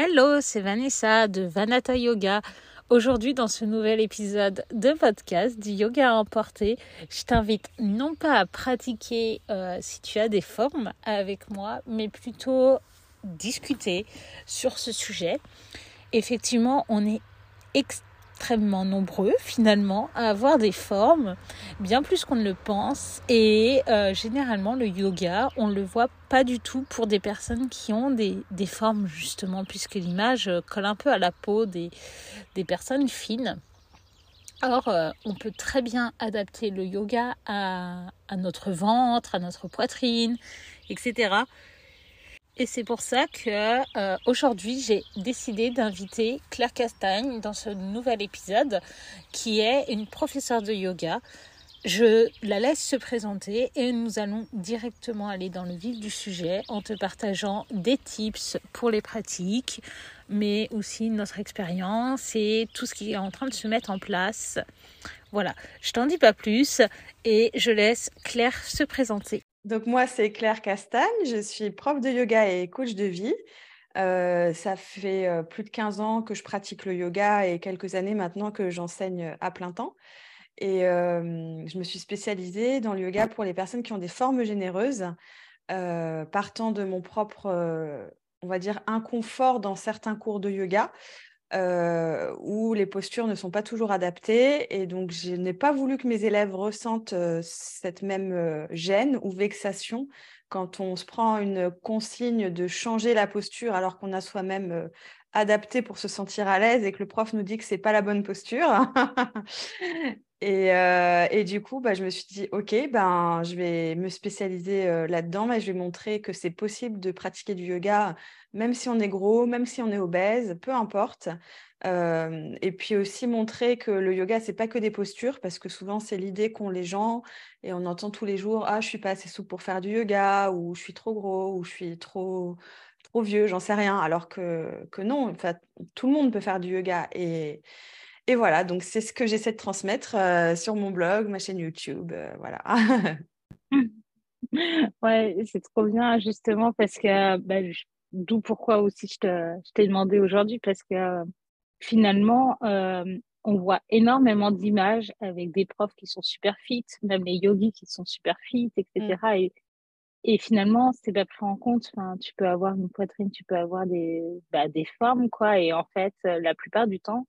Hello, c'est Vanessa de Vanata Yoga. Aujourd'hui, dans ce nouvel épisode de podcast du yoga à emporter, je t'invite non pas à pratiquer euh, si tu as des formes avec moi, mais plutôt discuter sur ce sujet. Effectivement, on est extrêmement extrêmement nombreux finalement à avoir des formes, bien plus qu'on ne le pense. Et euh, généralement, le yoga, on ne le voit pas du tout pour des personnes qui ont des, des formes justement, puisque l'image euh, colle un peu à la peau des, des personnes fines. Or, euh, on peut très bien adapter le yoga à, à notre ventre, à notre poitrine, etc. Et c'est pour ça que euh, aujourd'hui j'ai décidé d'inviter Claire Castagne dans ce nouvel épisode qui est une professeure de yoga. Je la laisse se présenter et nous allons directement aller dans le vif du sujet en te partageant des tips pour les pratiques, mais aussi notre expérience et tout ce qui est en train de se mettre en place. Voilà, je t'en dis pas plus et je laisse Claire se présenter. Donc moi, c'est Claire Castagne, je suis prof de yoga et coach de vie. Euh, ça fait euh, plus de 15 ans que je pratique le yoga et quelques années maintenant que j'enseigne à plein temps. Et euh, je me suis spécialisée dans le yoga pour les personnes qui ont des formes généreuses, partant de mon propre, on va dire, inconfort dans certains cours de yoga. Euh, où les postures ne sont pas toujours adaptées. Et donc, je n'ai pas voulu que mes élèves ressentent euh, cette même euh, gêne ou vexation quand on se prend une consigne de changer la posture alors qu'on a soi-même adapté pour se sentir à l'aise et que le prof nous dit que c'est pas la bonne posture. et, et, du coup, bah, je me suis dit, OK, ben, je vais me spécialiser là-dedans, mais je vais montrer que c'est possible de pratiquer du yoga même si on est gros, même si on est obèse, peu importe. Euh, et puis aussi montrer que le yoga, c'est pas que des postures, parce que souvent c'est l'idée qu'ont les gens et on entend tous les jours Ah, je suis pas assez souple pour faire du yoga, ou je suis trop gros, ou je suis trop, trop vieux, j'en sais rien. Alors que, que non, tout le monde peut faire du yoga. Et, et voilà, donc c'est ce que j'essaie de transmettre euh, sur mon blog, ma chaîne YouTube. Euh, voilà. ouais, c'est trop bien, justement, parce que bah, D'où pourquoi aussi je t'ai demandé aujourd'hui, parce que finalement, euh, on voit énormément d'images avec des profs qui sont super fit, même les yogis qui sont super fit, etc. Mm. Et, et finalement, c'est pas pris en compte. Enfin, tu peux avoir une poitrine, tu peux avoir des, bah, des formes, quoi. Et en fait, la plupart du temps,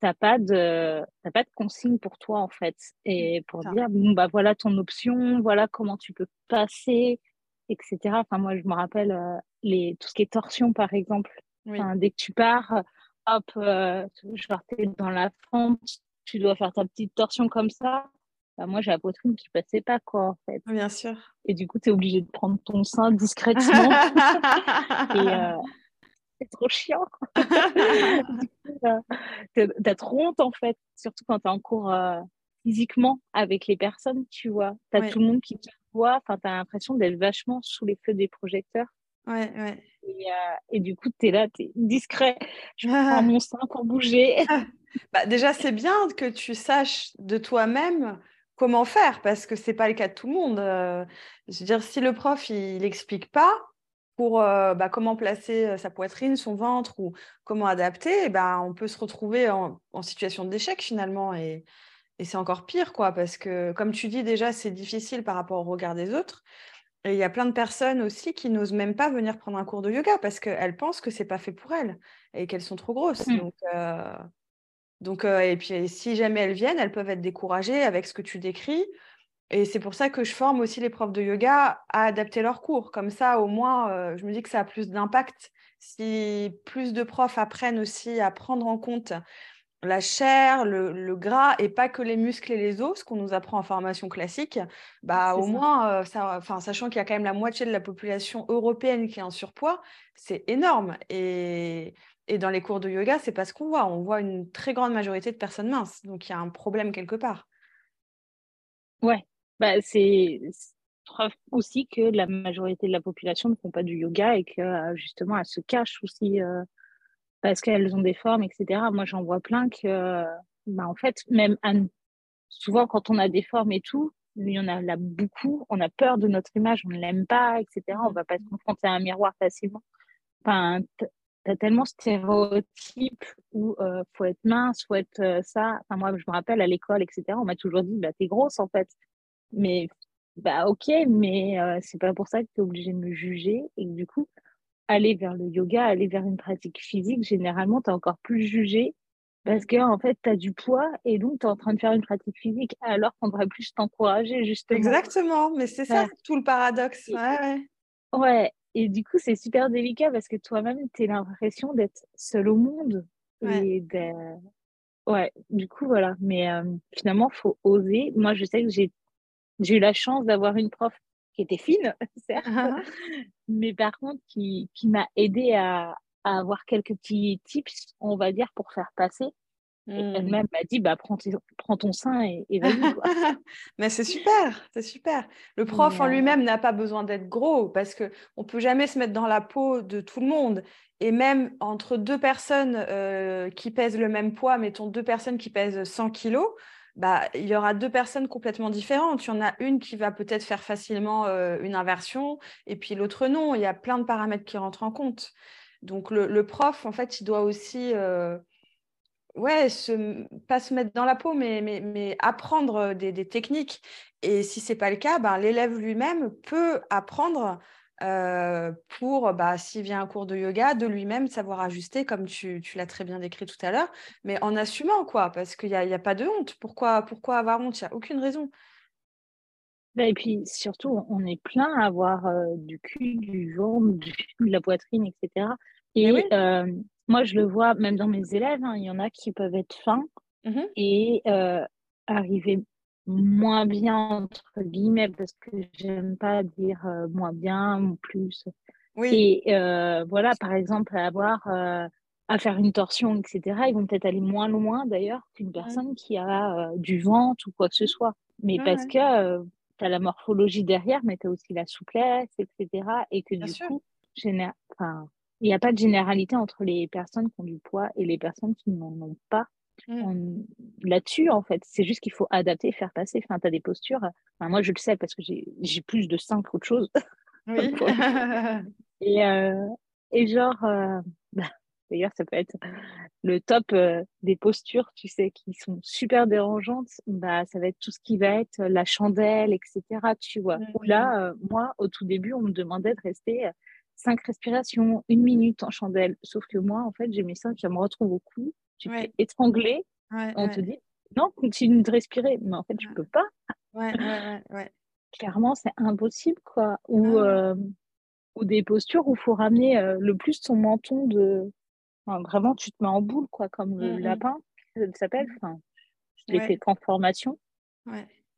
t'as pas de t'as pas de consigne pour toi en fait et pour dire bon bah voilà ton option voilà comment tu peux passer etc. Enfin, moi, je me rappelle euh, les, tout ce qui est torsion, par exemple. dès que tu pars, hop, euh, genre, es dans la fente, tu dois faire ta petite torsion comme ça. Bah, moi, j'ai la poitrine qui passait pas, quoi, en fait. Bien sûr. Et du coup, tu es obligé de prendre ton sein discrètement. et euh, c'est trop chiant. tu as trop honte, en fait, surtout quand tu es en cours physiquement avec les personnes, tu vois. Tu as tout le monde qui te voit, enfin, tu as l'impression d'être vachement sous les feux des projecteurs. Ouais, ouais. Et, euh, et du coup, tu es là, tu es discret. Je prends mon sein pour bouger. bah, déjà, c'est bien que tu saches de toi-même comment faire parce que c'est pas le cas de tout le monde. Euh, je veux dire, si le prof il n'explique pas pour euh, bah, comment placer sa poitrine, son ventre ou comment adapter, bah, on peut se retrouver en, en situation d'échec finalement. Et, et c'est encore pire, quoi, parce que, comme tu dis déjà, c'est difficile par rapport au regard des autres. Et il y a plein de personnes aussi qui n'osent même pas venir prendre un cours de yoga parce qu'elles pensent que c'est pas fait pour elles et qu'elles sont trop grosses. Mmh. Donc, euh, donc euh, et puis si jamais elles viennent, elles peuvent être découragées avec ce que tu décris. Et c'est pour ça que je forme aussi les profs de yoga à adapter leurs cours. Comme ça, au moins, euh, je me dis que ça a plus d'impact. Si plus de profs apprennent aussi à prendre en compte la chair, le, gras et pas que les muscles et les os, ce qu'on nous apprend en formation classique, bah au moins, euh, sachant qu'il y a quand même la moitié de la population européenne qui est en surpoids, c'est énorme. Et, dans les cours de yoga, c'est pas ce qu'on voit. On voit une très grande majorité de personnes minces. Donc il y a un problème quelque part. Ouais, bah, c'est preuve aussi que la majorité de la population ne font pas du yoga et que euh, justement, elle se cache aussi. Euh, parce qu'elles ont des formes, etc. Moi, j'en vois plein que, bah, en fait, même souvent quand on a des formes et tout, il y en a là beaucoup, on a peur de notre image, on ne l'aime pas, etc. On ne va pas se confronter à un miroir facilement. Enfin, tu as tellement stéréotypes où il faut être mince, faut être ça. Enfin, moi, je me rappelle à l'école, etc., on m'a toujours dit, bah, t'es grosse en fait. Mais, bah, ok, mais c'est pas pour ça que tu es obligé de me juger. Et du coup, aller vers le yoga, aller vers une pratique physique, généralement, tu es encore plus jugé parce que en fait, tu as du poids et donc tu es en train de faire une pratique physique alors qu'on devrait plus t'encourager, justement. Exactement, mais c'est ça tout le paradoxe. Ouais, ouais. et du coup, c'est super délicat parce que toi-même, tu as l'impression d'être seul au monde. Et ouais, du coup, voilà. Mais euh, finalement, il faut oser. Moi, je sais que j'ai eu la chance d'avoir une prof qui était fine, certes, ah ah. mais par contre, qui, qui m'a aidé à, à avoir quelques petits tips, on va dire, pour faire passer. Elle-même mmh. m'a dit, bah, prends, prends ton sein et, et vas-y. Mais c'est super, c'est super. Le prof en euh, lui-même n'a pas besoin d'être gros parce qu'on ne peut jamais se mettre dans la peau de tout le monde. Et même entre deux personnes euh, qui pèsent le même poids, mettons deux personnes qui pèsent 100 kilos, bah, il y aura deux personnes complètement différentes. Il y en a une qui va peut-être faire facilement euh, une inversion et puis l'autre non. Il y a plein de paramètres qui rentrent en compte. Donc le, prof, en fait, il doit aussi, euh, ouais, pas se mettre dans la peau, mais, mais, apprendre des, techniques. Et si ce n'est pas le cas, ben, l'élève lui-même peut apprendre euh, pour, bah, s'il vient un cours de yoga, de lui-même savoir ajuster, comme tu, l'as très bien décrit tout à l'heure, mais en assumant, quoi, parce qu'il n'y a, a, pas de honte. Pourquoi, pourquoi avoir honte? Il n'y a aucune raison. Bah, et puis surtout, on est plein à avoir euh, du cul, du ventre, de la poitrine, etc. Et euh, moi, je le vois même dans mes élèves, hein, il y en a qui peuvent être fins mmh et arriver moins bien, entre guillemets, parce que j'aime pas dire moins bien ou plus. Oui. Et voilà, par exemple, avoir à faire une torsion, etc., ils vont peut-être aller moins loin d'ailleurs qu'une personne qui a du ventre ou quoi que ce soit. Mais parce que tu as la morphologie derrière, mais tu as aussi la souplesse, etc. Et que du coup, enfin, il n'y a pas de généralité entre les personnes qui ont du poids et les personnes qui n'en ont pas. Mmh. Là-dessus, en fait, c'est juste qu'il faut adapter, faire passer. Enfin, tu as des postures. moi, je le sais parce que j'ai plus de seins qu'autre chose. Oui. et, euh, et genre, euh, bah, D'ailleurs, ça peut être le top euh, des postures, tu sais, qui sont super dérangeantes. Bah, ça va être tout ce qui va être la chandelle, etc. Tu vois. Mmh. Là, euh, moi, au tout début, on me demandait de rester cinq respirations, une minute en chandelle. Sauf que moi, en fait, j'ai mes seins qui me retrouvent au cou. Tu ouais. fais étrangler. on te dit, non, continue de respirer. Mais en fait, je peux pas. Clairement, c'est impossible, quoi. Ou, ah ou des postures où il faut ramener le plus son menton de vraiment, tu te mets en boule, quoi, comme le mmh lapin, ça s'appelle. Enfin, je l'ai fait formation.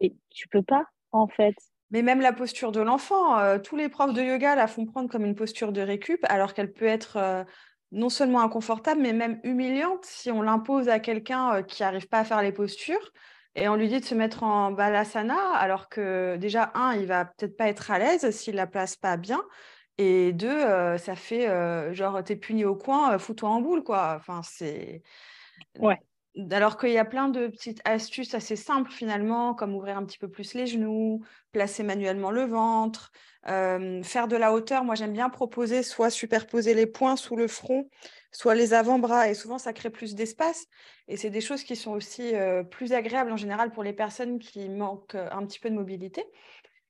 Et tu peux pas, en fait. Mais même la posture de l'enfant, euh, tous les profs de yoga la font prendre comme une posture de récup, alors qu'elle peut être euh, non seulement inconfortable, mais même humiliante si on l'impose à quelqu'un euh, qui n'arrive pas à faire les postures et on lui dit de se mettre en balasana, alors que déjà, un, il va peut-être pas être à l'aise s'il la place pas bien. Et deux, euh, ça fait euh, genre, t'es puni au coin, euh, fous-toi en boule, quoi. Enfin, c'est. Ouais. Alors qu'il y a plein de petites astuces assez simples finalement, comme ouvrir un petit peu plus les genoux, placer manuellement le ventre, faire de la hauteur. Moi, j'aime bien proposer soit superposer les poings sous le front, soit les avant-bras. Et souvent, ça crée plus d'espace. Et c'est des choses qui sont aussi plus agréables en général pour les personnes qui manquent un petit peu de mobilité.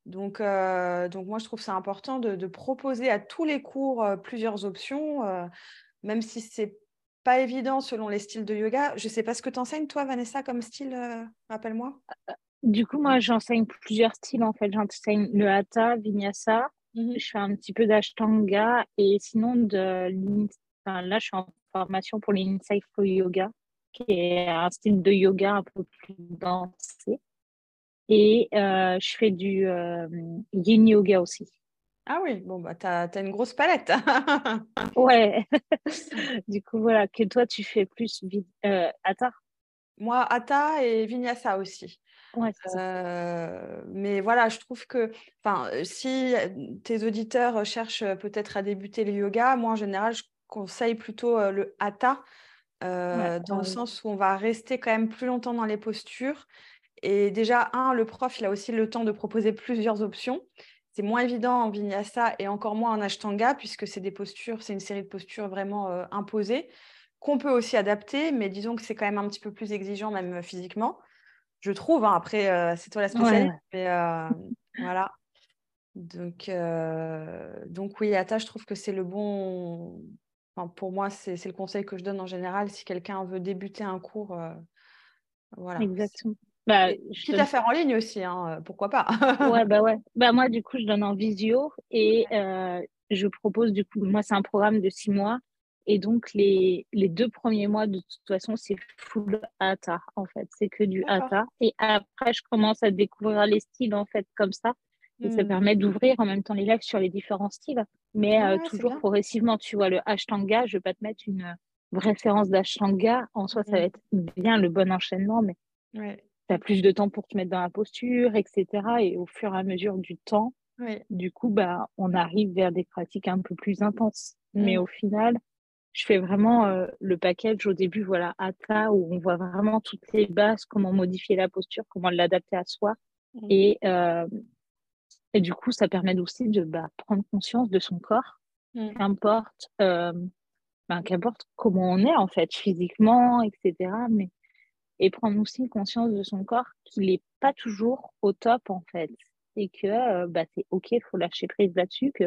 Donc, euh, donc moi, je trouve c'est important de, proposer à tous les cours euh, plusieurs options, euh, même si c'est pas évident selon les styles de yoga. Je ne sais pas ce que tu enseignes, toi, Vanessa, comme style, rappelle-moi. Du coup, moi, j'enseigne plusieurs styles, en fait. J'enseigne le hatha, vinyasa, mmh je fais un petit peu d'ashtanga, et sinon, de là, je suis en formation pour l'insight flow yoga, qui est un style de yoga un peu plus dansé. Et euh, je fais du euh, yin yoga aussi. Ah oui, bon, bah, tu as, une grosse palette. ouais. du coup, voilà, que toi, tu fais plus euh, Hatha Moi, Hatha et Vinyasa aussi. Ouais, euh, mais voilà, je trouve que si tes auditeurs cherchent peut-être à débuter le yoga, moi, en général, je conseille plutôt le Hatha. dans le sens où on va rester quand même plus longtemps dans les postures et déjà, un, le prof, il a aussi le temps de proposer plusieurs options. C'est moins évident en vinyasa et encore moins en ashtanga, puisque c'est des postures, c'est une série de postures vraiment imposées, qu'on peut aussi adapter, mais disons que c'est quand même un petit peu plus exigeant, même physiquement. Je trouve, hein. après, c'est toi la spécialiste, mais voilà. Donc, donc oui, Ata, je trouve que c'est le bon. pour moi, c'est le conseil que je donne en général. Si quelqu'un veut débuter un cours, voilà. Exactement. Bah, Quitte à faire en ligne aussi, hein, pourquoi pas. ouais, bah ouais. Bah moi, du coup, je donne en visio et je propose, du coup, moi, c'est un programme de six mois. Et donc, les, les deux premiers mois, de toute façon, c'est full Hatha, en fait. C'est que du Hatha. Et après, je commence à découvrir les styles, en fait, comme ça. Et ça mmh. permet d'ouvrir en même temps les lives sur les différents styles, mais euh, toujours progressivement. Tu vois, le Ashtanga, je ne vais pas te mettre une euh, référence d'Ashtanga. En soi, ça va mmh. être bien le bon enchaînement, mais tu as plus de temps pour te mettre dans la posture, etc. Et au fur et à mesure du temps, du coup, bah, on arrive vers des pratiques un peu plus intenses. Mais mmh. au final, je fais vraiment euh, le package au début, voilà, Hatha, où on voit vraiment toutes les bases, comment modifier la posture, comment l'adapter à soi. Et et du coup, ça permet aussi de bah, prendre conscience de son corps, mmh. qu'importe, euh, ben, qu'importe comment on est en fait, physiquement, etc. Mais, et prendre aussi conscience de son corps qu'il n'est pas toujours au top en fait. Et que euh, bah, c'est OK, il faut lâcher prise là-dessus, que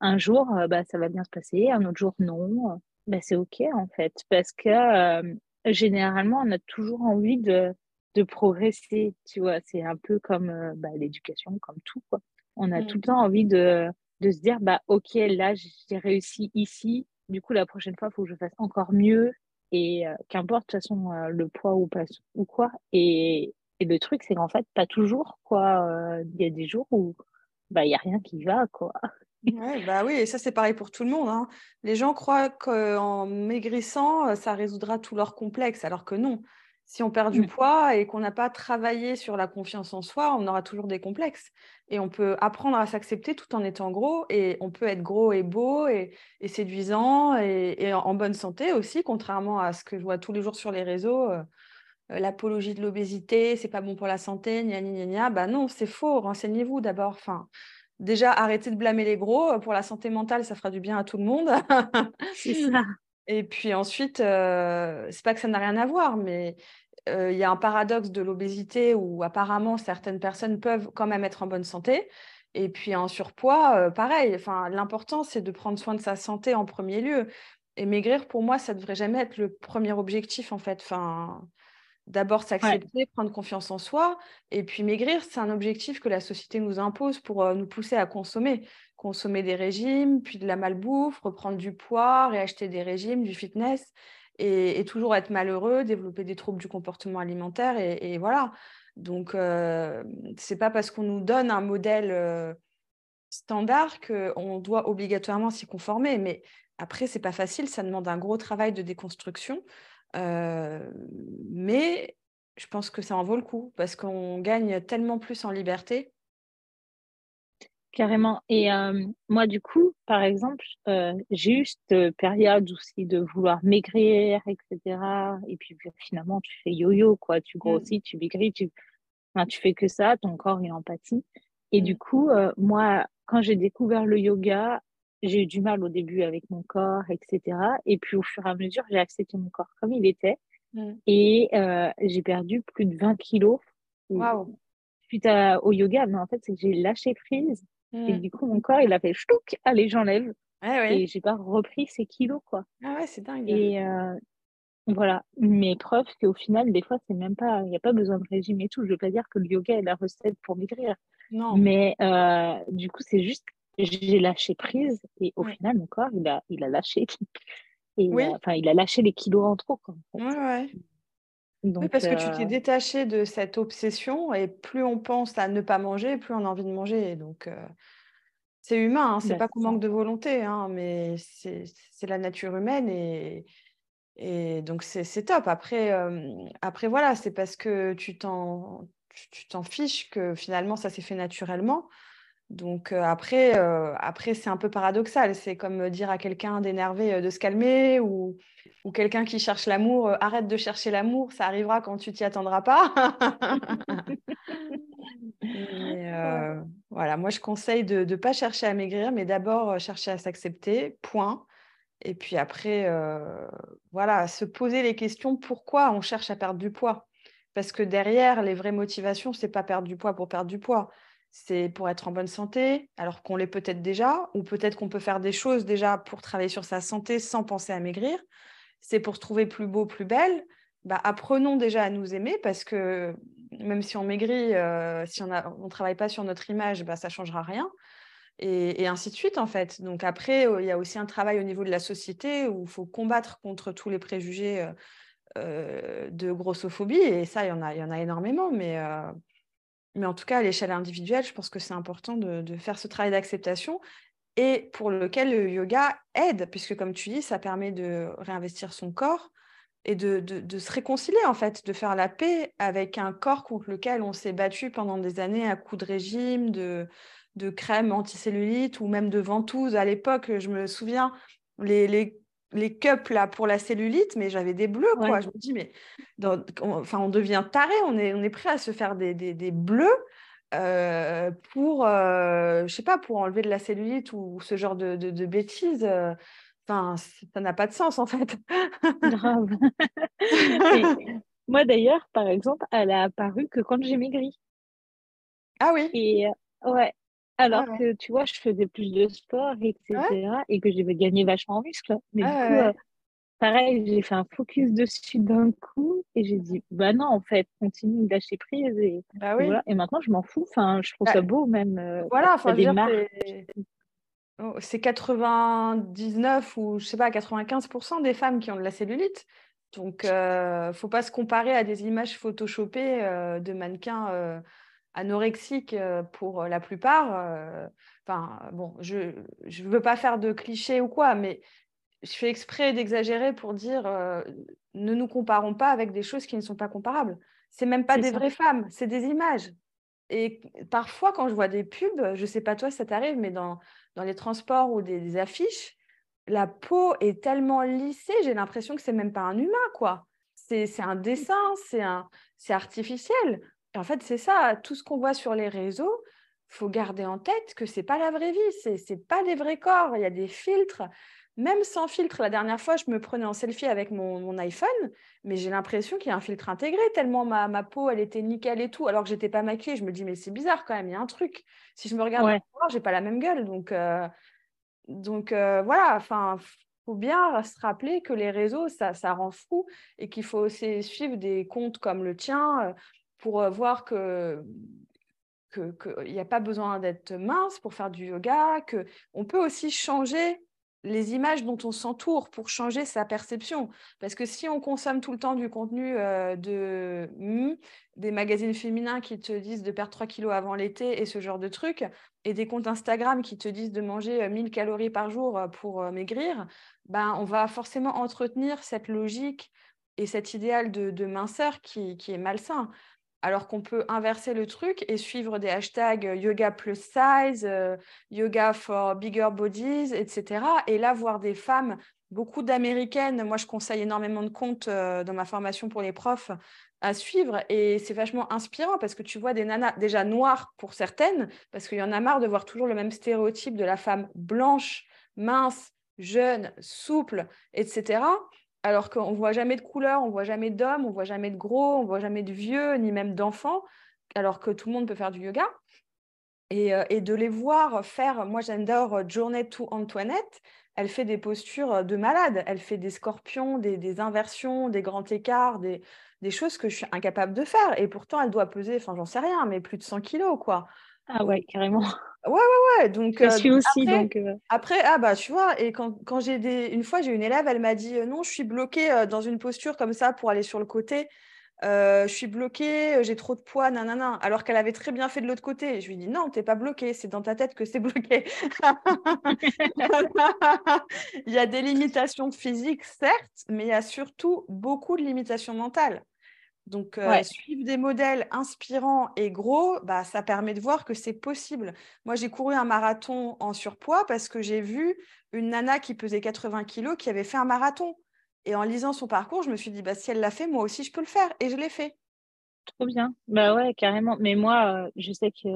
un jour, euh, bah, ça va bien se passer, un autre jour, non. Bah, c'est OK en fait. Parce que généralement, on a toujours envie de, de progresser, tu vois. C'est un peu comme bah, l'éducation, comme tout, quoi. On a tout le mmh. temps envie de, de se dire, bah, OK, là, j'ai réussi ici. Du coup, la prochaine fois, il faut que je fasse encore mieux. Et euh, qu'importe, de toute façon, euh, le poids ou, pas, ou quoi. Et, le truc, c'est qu'en fait, pas toujours, quoi. Euh, il y a des jours où bah, il n'y a rien qui va, quoi. Bah oui, et ça c'est pareil pour tout le monde. Hein. Les gens croient qu'en maigrissant, ça résoudra tous leurs complexes, alors que non. Si on perd du mmh. poids et qu'on n'a pas travaillé sur la confiance en soi, on aura toujours des complexes. Et on peut apprendre à s'accepter tout en étant gros. Et on peut être gros et beau et, séduisant et, en bonne santé aussi, contrairement à ce que je vois tous les jours sur les réseaux. Euh, euh, l'apologie de l'obésité, c'est pas bon pour la santé, gna gna gna. Bah non, c'est faux. Renseignez-vous d'abord. Enfin, déjà, arrêtez de blâmer les gros. Pour la santé mentale, ça fera du bien à tout le monde. c'est ça. Et puis ensuite, euh, c'est pas que ça n'a rien à voir, mais euh, il y a un paradoxe de l'obésité où apparemment certaines personnes peuvent quand même être en bonne santé. Et puis en surpoids, euh, pareil. Enfin, l'important c'est de prendre soin de sa santé en premier lieu. Et maigrir, pour moi, ça devrait jamais être le premier objectif en fait. Enfin, d'abord s'accepter, prendre confiance en soi, et puis maigrir, c'est un objectif que la société nous impose pour euh, nous pousser à consommer consommer des régimes, puis de la malbouffe, reprendre du poids, réacheter des régimes, du fitness, et, toujours être malheureux, développer des troubles du comportement alimentaire, et, voilà. Donc, euh, c'est pas parce qu'on nous donne un modèle euh, standard qu'on doit obligatoirement s'y conformer. Mais après, c'est pas facile, ça demande un gros travail de déconstruction. Euh, mais je pense que ça en vaut le coup parce qu'on gagne tellement plus en liberté Carrément. Et euh, moi, du coup, par exemple, euh, j'ai eu cette période aussi de vouloir maigrir, etc. Et puis finalement, tu fais yo-yo, quoi. Tu mmh. grossis, tu maigris, tu... Enfin, tu fais que ça, ton corps est empathie. Et du mmh. coup, euh, moi, quand j'ai découvert le yoga, j'ai eu du mal au début avec mon corps, etc. Et puis au fur et à mesure, j'ai accepté mon corps comme il était. Mmh. Et j'ai perdu plus de 20 kilos. Wow. Suite au yoga, mais en fait, c'est que j'ai lâché prise et mmh. du coup, mon corps, il a fait ch'touk, allez, j'enlève. Ouais, Et j'ai pas repris ces kilos, quoi. Ah ouais, c'est dingue. Et euh, voilà, mes preuves qu'au final, des fois, c'est même pas, il n'y a pas besoin de régime et tout. Je veux pas dire que le yoga est la recette pour maigrir. Non. Mais euh, du coup, c'est juste, j'ai lâché prise et au final, mon corps, il a, il a lâché. Et oui. Euh, enfin, il a lâché les kilos en trop, quoi. Ouais, ouais. Donc, oui, parce que tu t'es détaché de cette obsession et plus on pense à ne pas manger, plus on a envie de manger. Donc, c'est humain, hein, c'est bah, pas qu'on manque de volonté, hein, mais c'est la nature humaine et, et donc c'est top. Après, après voilà, c'est parce que tu t'en fiches que finalement ça s'est fait naturellement. Donc après, après c'est un peu paradoxal. C'est comme dire à quelqu'un d'énervé de se calmer ou, ou quelqu'un qui cherche l'amour, arrête de chercher l'amour, ça arrivera quand tu t'y attendras pas. Voilà, moi je conseille de ne pas chercher à maigrir, mais d'abord chercher à s'accepter, point. Et puis après, voilà, se poser les questions pourquoi on cherche à perdre du poids? Parce que derrière, les vraies motivations, c'est pas perdre du poids pour perdre du poids. C'est pour être en bonne santé, alors qu'on l'est peut-être déjà, ou peut-être qu'on peut faire des choses déjà pour travailler sur sa santé sans penser à maigrir. C'est pour se trouver plus beau, plus belle. Bah, apprenons déjà à nous aimer parce que même si on maigrit, si on ne travaille pas sur notre image, bah, ça ne changera rien et, ainsi de suite en fait. Donc après, il y a aussi un travail au niveau de la société où il faut combattre contre tous les préjugés de grossophobie et ça, il y en a, y en a énormément, mais en tout cas, à l'échelle individuelle, je pense que c'est important de, faire ce travail d'acceptation et pour lequel le yoga aide, puisque comme tu dis, ça permet de réinvestir son corps et de, de, se réconcilier en fait, de faire la paix avec un corps contre lequel on s'est battu pendant des années à coups de régime, de, de crème anticellulite ou même de ventouse. À l'époque, je me souviens, les, les, les cups là, pour la cellulite, mais j'avais des bleus. Quoi. Je me dis, mais on, enfin, on devient taré, on est, on est prêt à se faire des, des, bleus. Euh, pour, euh, je sais pas, pour enlever de la cellulite ou, ce genre de, de, bêtises. Euh, enfin, ça n'a pas de sens en fait. Grave. moi d'ailleurs, par exemple, elle a apparu que quand j'ai maigri. Ah oui. Et ouais, alors que, tu vois, je faisais plus de sport, etc. Et que j'ai gagné vachement en muscle. Mais du coup, pareil, j'ai fait un focus dessus d'un coup et j'ai dit, bah non, en fait, continue de lâcher prise. Et, bah voilà. et maintenant, je m'en fous. Enfin, je trouve bah ça beau même. Euh, voilà, enfin, c'est 99 ou je sais pas, 95% des femmes qui ont de la cellulite. Donc, euh, faut pas se comparer à des images photoshopées euh, de mannequins anorexiques pour la plupart. Enfin, bon, je ne veux pas faire de clichés ou quoi, mais je fais exprès d'exagérer pour dire ne nous comparons pas avec des choses qui ne sont pas comparables. C'est même pas des vraies femmes, c'est des images. Et parfois, quand je vois des pubs, je ne sais pas toi, ça t'arrive, mais dans, dans les transports ou des, affiches, la peau est tellement lissée, j'ai l'impression que c'est même pas un humain, quoi. C'est un dessin, c'est artificiel en fait, c'est ça, tout ce qu'on voit sur les réseaux, faut garder en tête que c'est pas la vraie vie, c'est n'est pas des vrais corps, il y a des filtres. Même sans filtre, la dernière fois, je me prenais en selfie avec mon, iPhone, mais j'ai l'impression qu'il y a un filtre intégré, tellement ma, ma, peau, elle était nickel et tout, alors que j'étais pas maquillée. Je me dis, mais c'est bizarre quand même, il y a un truc. Si je me regarde, ouais. j'ai pas la même gueule. Donc, euh, donc euh, voilà, enfin, faut bien se rappeler que les réseaux, ça, ça rend fou et qu'il faut aussi suivre des comptes comme le tien, euh, pour voir que qu'il n'y a pas besoin d'être mince pour faire du yoga, qu'on peut aussi changer les images dont on s'entoure pour changer sa perception. Parce que si on consomme tout le temps du contenu de mmh, des magazines féminins qui te disent de perdre 3 kilos avant l'été et ce genre de trucs, et des comptes Instagram qui te disent de manger 1000 calories par jour pour maigrir, ben, on va forcément entretenir cette logique et cet idéal de, minceur qui, qui est malsain alors qu'on peut inverser le truc et suivre des hashtags euh, yoga plus size, euh, yoga for bigger bodies, etc. Et là, voir des femmes, beaucoup d'américaines, moi je conseille énormément de comptes euh, dans ma formation pour les profs à suivre et c'est vachement inspirant parce que tu vois des nanas déjà noires pour certaines, parce qu'il y en a marre de voir toujours le même stéréotype de la femme blanche, mince, jeune, souple, etc alors qu'on ne voit jamais de couleur, on ne voit jamais d'hommes, on ne voit jamais de gros, on ne voit jamais de vieux, ni même d'enfants, alors que tout le monde peut faire du yoga. Et, euh, de les voir faire, moi j'adore euh, Journée to Antoinette, elle fait des postures euh, de malade, elle fait des scorpions, des, inversions, des grands écarts, des, choses que je suis incapable de faire. Et pourtant, elle doit peser, enfin j'en sais rien, mais plus de 100 kilos, quoi. Ah ouais, carrément. Ouais, ouais, ouais. Donc, je suis aussi. Après, donc, après, ah bah, tu vois, et quand, quand j'ai des. Une fois, j'ai une élève, elle m'a dit Non, je suis bloquée dans une posture comme ça pour aller sur le côté. je suis bloquée, j'ai trop de poids, nanana. Alors qu'elle avait très bien fait de l'autre côté. Je lui dis Non, t'es pas bloquée, c'est dans ta tête que c'est bloqué. il y a des limitations physiques, certes, mais il y a surtout beaucoup de limitations mentales. Donc, euh, suivre des modèles inspirants et gros, bah, ça permet de voir que c'est possible. Moi, j'ai couru un marathon en surpoids parce que j'ai vu une nana qui pesait 80 kilos qui avait fait un marathon. Et en lisant son parcours, je me suis dit, bah, si elle l'a fait, moi aussi, je peux le faire. Et je l'ai fait. Trop bien. Bah ouais, carrément. Mais moi, euh, je sais que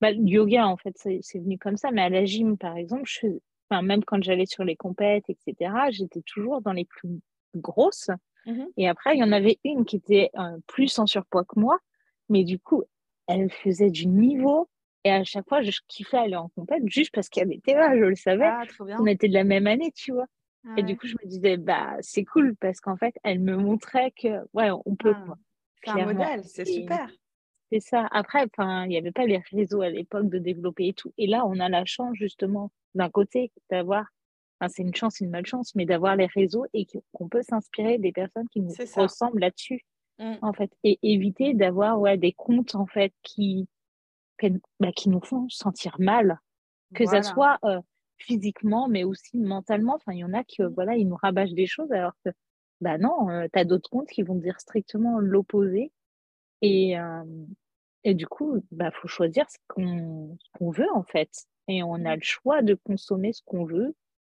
bah, le yoga, en fait, c'est venu comme ça. Mais à la gym, par exemple, je, enfin, même quand j'allais sur les compètes, etc., j'étais toujours dans les plus grosses. Mmh et après, il y en avait une qui était euh, plus en surpoids que moi. Mais du coup, elle faisait du niveau. Et à chaque fois, je kiffais aller en compète juste parce qu'elle était là, je le savais. Ah, On était de la même année, tu vois. Ah et du coup, je me disais, bah, c'est cool parce qu'en fait, elle me montrait que, ouais, on peut. Ah, c'est un modèle, c'est super. C'est ça. Après, il n'y avait pas les réseaux à l'époque de développer et tout. Et là, on a la chance, justement, d'un côté, d'avoir, enfin, c'est une chance, une malchance, mais d'avoir les réseaux et qu'on peut s'inspirer des personnes qui nous ressemblent là-dessus, mmh. en fait. Et éviter d'avoir, ouais, des comptes, en fait, qui, bah, qui nous font sentir mal. Que ça soit euh, physiquement, mais aussi mentalement. Enfin, il y en a qui, mmh. voilà, ils nous rabâchent des choses alors que, bah non, euh, tu as d'autres comptes qui vont dire strictement l'opposé. Et, euh, et du coup, il bah, faut choisir ce qu'on veut, en fait. Et on a mmh. le choix de consommer ce qu'on veut.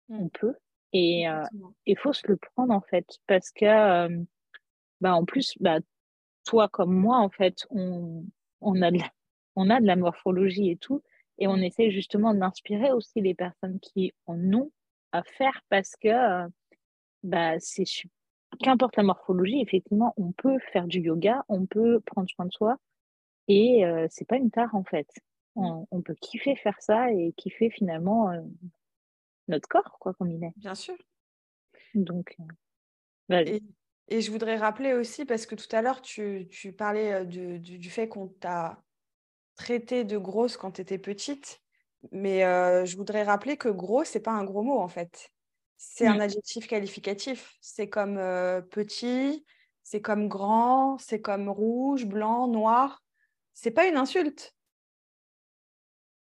On peut. Et il euh, faut se le prendre, en fait. Parce que, euh, bah, en plus, bah, toi comme moi, en fait, on, on, a de la, on a de la morphologie et tout. Et on mmh. essaie justement d'inspirer aussi les personnes qui en ont à faire parce que euh, bah, c'est qu'importe la morphologie, effectivement, on peut faire du yoga, on peut prendre soin de soi, et c'est pas une tare en fait. Mmh. On, peut kiffer faire ça et kiffer finalement notre corps, quoi, comme il est. Bien sûr. Donc, et, et, je voudrais rappeler aussi, parce que tout à l'heure, tu, tu, parlais du, du, fait qu'on t'a traité de grosse quand tu étais petite. Mais je voudrais rappeler que gros, c'est pas un gros mot en fait. C'est un mmh. adjectif qualificatif. C'est comme petit, c'est comme grand, c'est comme rouge, blanc, noir c'est pas une insulte.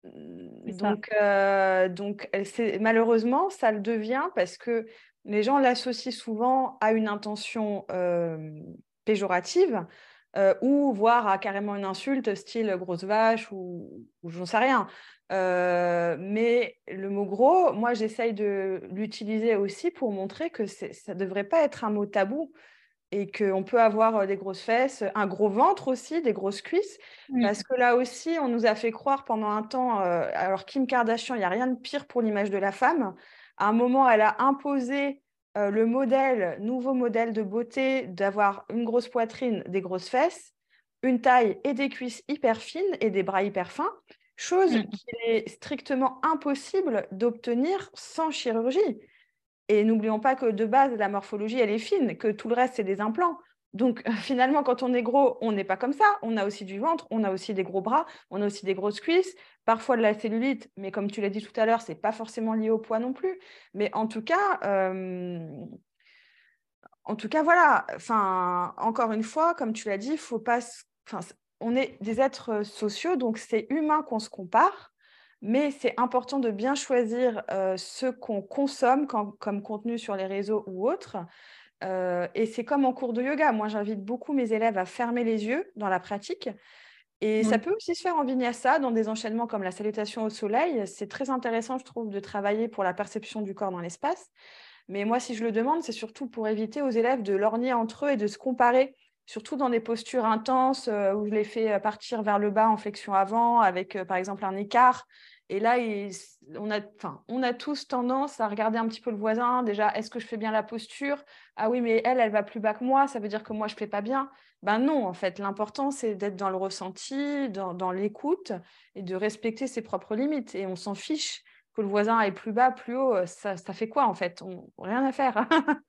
Donc, euh, donc malheureusement, ça le devient parce que les gens l'associent souvent à une intention euh, péjorative euh, ou voire à carrément une insulte, style grosse vache ou, ou j'en sais rien. mais le mot gros, moi, j'essaye de l'utiliser aussi pour montrer que ça ne devrait pas être un mot tabou et qu'on peut avoir des grosses fesses, un gros ventre aussi, des grosses cuisses. Parce que là aussi, on nous a fait croire pendant un temps, euh, alors Kim Kardashian, il n'y a rien de pire pour l'image de la femme. À un moment, elle a imposé euh, le modèle, nouveau modèle de beauté, d'avoir une grosse poitrine, des grosses fesses, une taille et des cuisses hyper fines et des bras hyper fins, chose mm. qui est strictement impossible d'obtenir sans chirurgie. Et n'oublions pas que de base, la morphologie, elle est fine, que tout le reste, c'est des implants. Donc finalement, quand on est gros, on n'est pas comme ça. On a aussi du ventre, on a aussi des gros bras, on a aussi des grosses cuisses, parfois de la cellulite, mais comme tu l'as dit tout à l'heure, ce n'est pas forcément lié au poids non plus. Mais en tout cas, euh, en tout cas, voilà. Encore une fois, comme tu l'as dit, faut pas. Enfin, on est des êtres sociaux, donc c'est humain qu'on se compare mais c'est important de bien choisir euh, ce qu'on consomme comme contenu sur les réseaux ou autres. Euh, et c'est comme en cours de yoga. Moi, j'invite beaucoup mes élèves à fermer les yeux dans la pratique. Et ça peut aussi se faire en vinyasa, dans des enchaînements comme la salutation au soleil. C'est très intéressant, je trouve, de travailler pour la perception du corps dans l'espace. Mais moi, si je le demande, c'est surtout pour éviter aux élèves de lorgner entre eux et de se comparer, surtout dans des postures intenses où je les fais partir vers le bas en flexion avant, avec par exemple un écart et là, on, a, on a tous tendance à regarder un petit peu le voisin. Déjà, est-ce que je fais bien la posture? Ah oui, mais elle, elle va plus bas que moi. Ça veut dire que moi, je ne fais pas bien. Ben non, en fait, l'important, c'est d'être dans le ressenti, dans, l'écoute et de respecter ses propres limites. Et on s'en fiche que le voisin aille plus bas, plus haut. Ça, ça fait quoi, en fait? On, Rien à faire.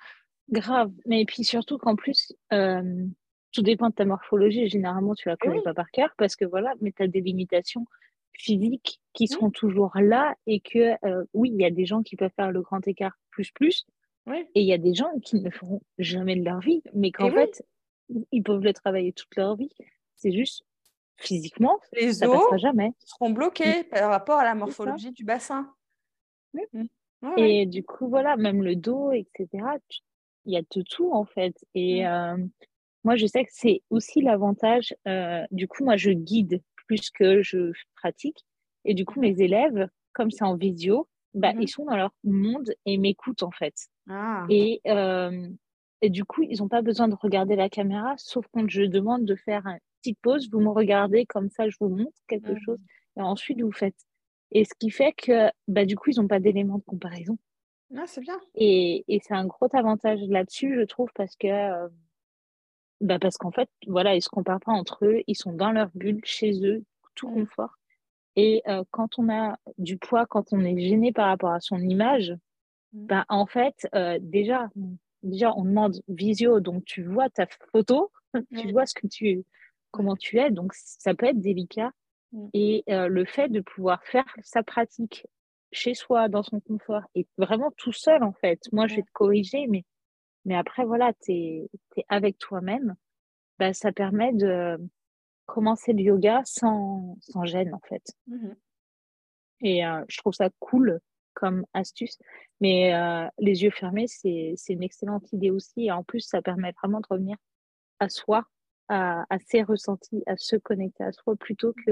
Grave. Mais puis surtout qu'en plus, euh, tout dépend de ta morphologie. Généralement, tu la connais pas par cœur parce que voilà, mais tu as des limitations physiques qui mmh. seront toujours là et que euh, oui, il y a des gens qui peuvent faire le grand écart plus plus et il y a des gens qui ne feront jamais de leur vie, mais qu'en fait, ils peuvent le travailler toute leur vie. C'est juste physiquement, les ça os passera jamais. seront bloqués mmh. par rapport à la morphologie du bassin. Mmh. Et du coup, voilà, même le dos, etc. Il y a de tout en fait. Et euh, moi, je sais que c'est aussi l'avantage. Euh, du coup, moi, je guide plus que je pratique. Et du coup, mes élèves, comme c'est en visio, bah, mmh ils sont dans leur monde et m'écoutent en fait. Ah. Et, euh, et du coup, ils n'ont pas besoin de regarder la caméra, sauf quand je demande de faire une petite pause, vous me regardez comme ça, je vous montre quelque mmh. chose. et ensuite vous faites. Et ce qui fait que bah, du coup, ils n'ont pas d'éléments de comparaison. Ah, c'est bien. Et, et c'est un gros avantage là-dessus, je trouve, parce que euh, bah parce qu'en fait, voilà, ils se comparent pas entre eux, ils sont dans leur bulle, chez eux, tout mmh. confort. Et euh, quand on a du poids, quand on est gêné par rapport à son image, mmh. bah, en fait, euh, déjà, déjà, on demande visio, donc tu vois ta photo, tu vois ce que tu, comment tu es, donc ça peut être délicat. Mmh. Et euh, le fait de pouvoir faire sa pratique chez soi, dans son confort, et vraiment tout seul, en fait. Moi, je vais te corriger, mais, mais après, voilà, tu es, avec toi-même. Bah, ça permet de commencer le yoga sans, sans gêne, en fait. Mmh et euh, je trouve ça cool comme astuce. Mais euh, les yeux fermés, c'est une excellente idée aussi. Et en plus, ça permet vraiment de revenir à soi, à, à ses ressentis, à se connecter à soi, plutôt que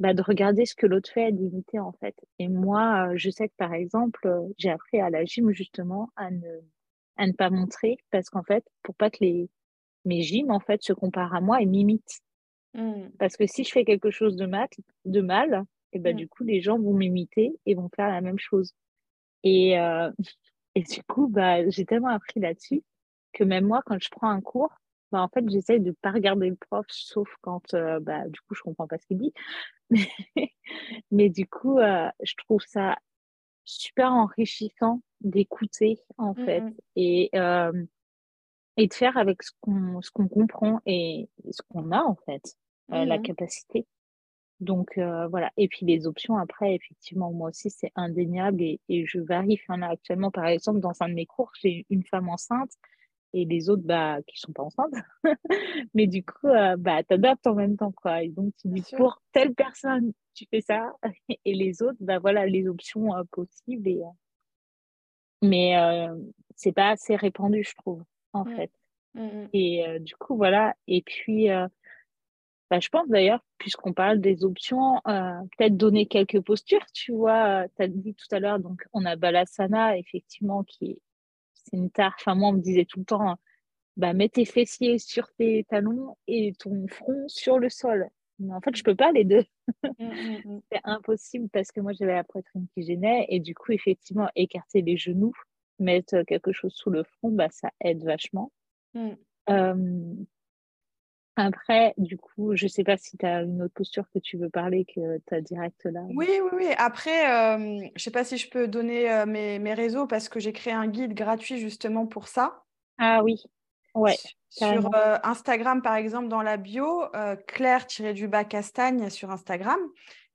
bah, de regarder ce que l'autre fait, d'imiter en fait. Et moi, euh, je sais que par exemple, euh, j'ai appris à la gym justement à ne, à ne pas montrer parce qu'en fait, pour pas que les, mes gyms en fait se comparent à moi et m'imitent. Mmh. Parce que si je fais quelque chose de mal, de mal et bah, mmh. du coup, les gens vont m'imiter et vont faire la même chose. Et, euh, et du coup, bah, j'ai tellement appris là-dessus que même moi, quand je prends un cours, bah, en fait, j'essaye de ne pas regarder le prof, sauf quand, bah, du coup, je comprends pas ce qu'il dit. Mais, du coup, euh, je trouve ça super enrichissant d'écouter, en mmh, fait, mmh. et, euh, et de faire avec ce qu'on ce qu'on comprend et ce qu'on a, en fait, euh, la mmh capacité. Donc, voilà. Et puis, les options, après, effectivement, moi aussi, c'est indéniable et, et je varie. Enfin, là, actuellement, par exemple, dans un de mes cours, j'ai une femme enceinte et les autres bah qui sont pas enceintes mais du coup euh, bah t'adaptes en même temps quoi et donc tu dis pour telle personne tu fais ça et les autres bah voilà les options euh, possibles et euh, mais euh, c'est pas assez répandu je trouve en mmh. fait mmh, mmh. et du coup voilà et puis bah, je pense d'ailleurs, puisqu'on parle des options, peut-être donner quelques postures, tu vois. tu as dit tout à l'heure, donc on a Balasana, effectivement, qui est c'est une tare. Enfin, moi, on me disait tout le temps, bah, mets tes fessiers sur tes talons et ton front sur le sol. Mais en fait, je peux pas les deux. Mmh, mmh, mmh. c'est impossible parce que moi, j'avais la poitrine qui gênait et du coup, effectivement, écarter les genoux, mettre quelque chose sous le front, bah, ça aide vachement. Après, du coup, je ne sais pas si tu as une autre posture que tu veux parler que tu as direct là. Oui, oui, oui. Après, euh, je ne sais pas si je peux donner euh, mes, mes, réseaux parce que j'ai créé un guide gratuit justement pour ça. Ah oui, ouais. Sur euh, Instagram, par exemple, dans la bio, Claire-du-bas Castagne sur Instagram.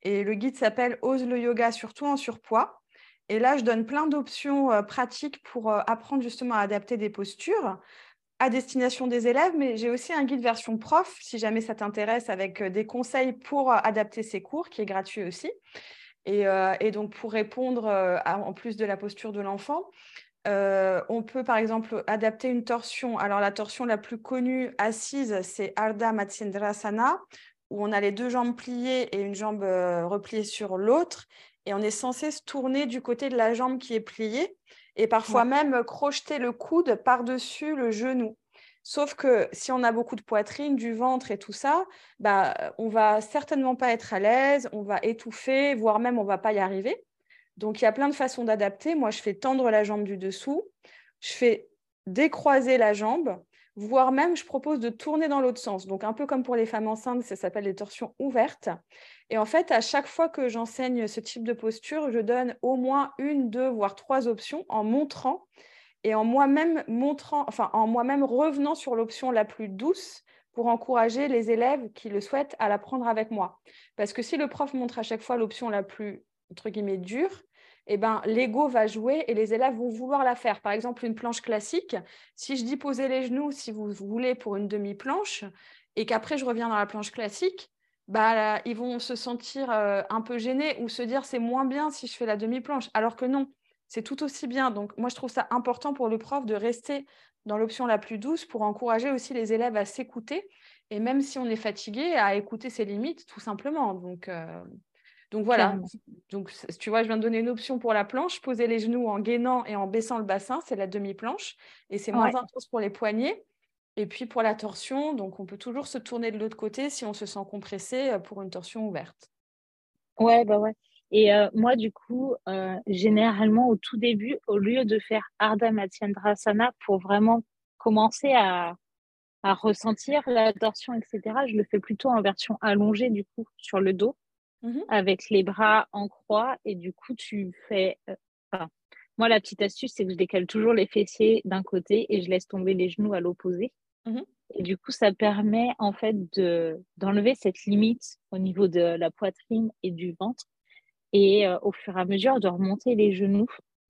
Et le guide s'appelle Ose le yoga, surtout en surpoids. Et là, je donne plein d'options pratiques pour apprendre justement à adapter des postures à destination des élèves, mais j'ai aussi un guide version prof, si jamais ça t'intéresse, avec euh, des conseils pour euh, adapter ces cours, qui est gratuit aussi. Et, euh, donc, pour répondre, en plus de la posture de l'enfant, on peut par exemple adapter une torsion. Alors, la torsion la plus connue assise, c'est Ardha Matsyendrasana, où on a les deux jambes pliées et une jambe repliée sur l'autre. Et on est censé se tourner du côté de la jambe qui est pliée et parfois même crocheter le coude par-dessus le genou. Sauf que si on a beaucoup de poitrine, du ventre et tout ça, bah, on va certainement pas être à l'aise, on va étouffer, voire même on va pas y arriver. Donc il y a plein de façons d'adapter. Moi, je fais tendre la jambe du dessous, je fais décroiser la jambe, voire même je propose de tourner dans l'autre sens. Donc un peu comme pour les femmes enceintes, ça s'appelle les torsions ouvertes. Et en fait, à chaque fois que j'enseigne ce type de posture, je donne au moins une, deux, voire trois options en montrant et en moi-même montrant, enfin en moi-même revenant sur l'option la plus douce pour encourager les élèves qui le souhaitent à l'apprendre avec moi. Parce que si le prof montre à chaque fois l'option la plus entre guillemets dure, eh ben, l'ego va jouer et les élèves vont vouloir la faire. Par exemple, une planche classique, si je dis poser les genoux, si vous voulez, pour une demi-planche, et qu'après je reviens dans la planche classique, bah, ils vont se sentir euh, un peu gênés ou se dire c'est moins bien si je fais la demi-planche. Alors que non, c'est tout aussi bien. Donc, moi, je trouve ça important pour le prof de rester dans l'option la plus douce pour encourager aussi les élèves à s'écouter et même si on est fatigué, à écouter ses limites, tout simplement. Donc, euh, donc voilà. Donc, tu vois, je viens de donner une option pour la planche, poser les genoux en gainant et en baissant le bassin, c'est la demi-planche et c'est moins intense pour les poignets. Et puis pour la torsion, donc on peut toujours se tourner de l'autre côté si on se sent compressé euh, pour une torsion ouverte. Ouais, bah ouais. Et euh, moi, du coup, euh, généralement, au tout début, au lieu de faire Ardha Matsyendrasana pour vraiment commencer à, à ressentir la torsion, etc., je le fais plutôt en version allongée, du coup, sur le dos, mmh avec les bras en croix. Et du coup, tu fais. Euh, moi, la petite astuce, c'est que je décale toujours les fessiers d'un côté et je laisse tomber les genoux à l'opposé. Mmh et du coup, ça permet en fait de, d'enlever cette limite au niveau de la poitrine et du ventre et euh, au fur et à mesure de remonter les genoux.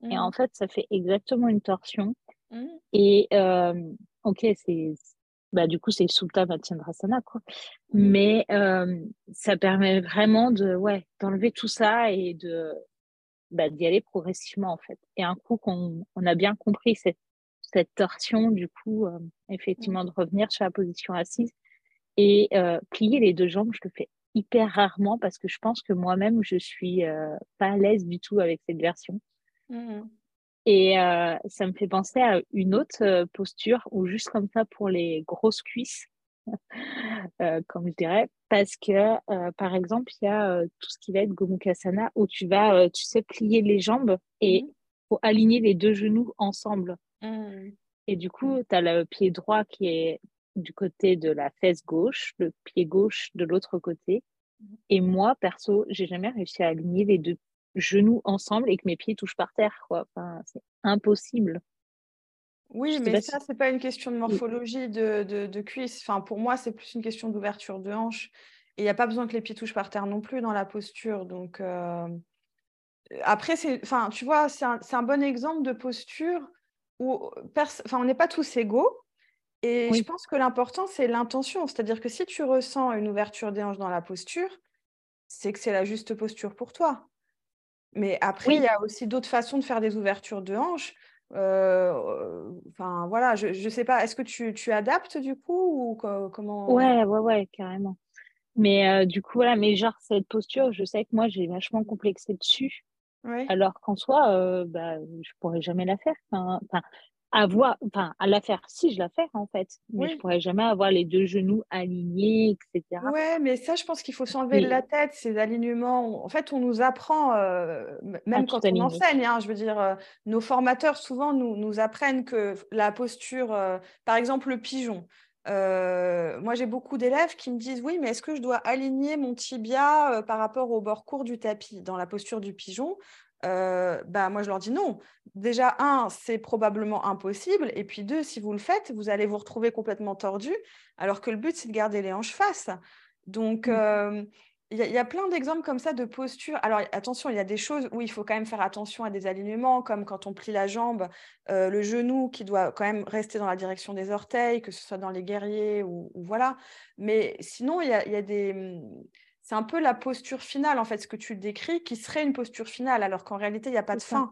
Et en mmh. fait, ça fait exactement une torsion. Mmh. Et euh, ok, c'est bah, du coup, c'est Supta Matsyendrasana, quoi. Mais euh, ça permet vraiment de, ouais, d'enlever tout ça et de, bah, d'y aller progressivement, en fait. Et un coup qu'on on a bien compris cette, cette torsion, du coup, effectivement, de revenir sur la position assise et plier les deux jambes, je le fais hyper rarement parce que je pense que moi-même, je suis euh, pas à l'aise du tout avec cette version. Mmh Et euh, ça me fait penser à une autre euh, posture ou juste comme ça pour les grosses cuisses, comme je dirais, parce que par exemple, il y a tout ce qui va être Gomukhasana où tu vas, tu sais, plier les jambes et mmh faut aligner les deux genoux ensemble. Mmh. Et du coup, tu as le pied droit qui est du côté de la fesse gauche, le pied gauche de l'autre côté. Mhm. Et moi, perso, j'ai jamais réussi à aligner les deux genoux ensemble et que mes pieds touchent par terre. Quoi. Enfin, c'est impossible. Oui, mais ça, c'est pas une question de morphologie de, de, cuisse. Enfin, pour moi, c'est plus une question d'ouverture de hanche. Et il n'y a pas besoin que les pieds touchent par terre non plus dans la posture. Donc, euh, après, enfin, tu vois, c'est un, un, bon exemple de posture où enfin, on n'est pas tous égaux. Et je pense que l'important, c'est l'intention. C'est-à-dire que si tu ressens une ouverture des hanches dans la posture, c'est que c'est la juste posture pour toi. Mais après, il y a aussi d'autres façons de faire des ouvertures de hanches. Euh, enfin, voilà, je ne sais pas, est-ce que tu, tu, adaptes du coup ou comment? Ouais, ouais, ouais, carrément. Mais euh, du coup, voilà, mais genre, cette posture, je sais que moi, j'ai vachement complexé dessus. Alors qu'en soi, euh, bah, je pourrais jamais la faire. Enfin, avoir, enfin, à la faire, si je la fais en fait, mais je pourrais jamais avoir les deux genoux alignés, etc. Ouais, mais ça, je pense qu'il faut s'enlever de la tête ces alignements. En fait, on nous apprend, euh, même quand on enseigne, hein, je veux dire, euh, nos formateurs souvent nous, nous apprennent que la posture, euh, par exemple, le pigeon. moi, j'ai beaucoup d'élèves qui me disent oui, mais est-ce que je dois aligner mon tibia par rapport au bord court du tapis dans la posture du pigeon? Euh, bah, moi je leur dis non. Déjà, un, c'est probablement impossible. Et puis deux, si vous le faites, vous allez vous retrouver complètement tordu, alors que le but, c'est de garder les hanches face. Donc, mmh. euh, il y, a plein d'exemples comme ça de posture. Alors attention, il y a des choses où il faut quand même faire attention à des alignements, comme quand on plie la jambe, euh, le genou qui doit quand même rester dans la direction des orteils, que ce soit dans les guerriers ou, voilà. Mais sinon, il y a, des c'est un peu la posture finale, en fait, ce que tu décris, qui serait une posture finale, alors qu'en réalité, il n'y a pas de fin.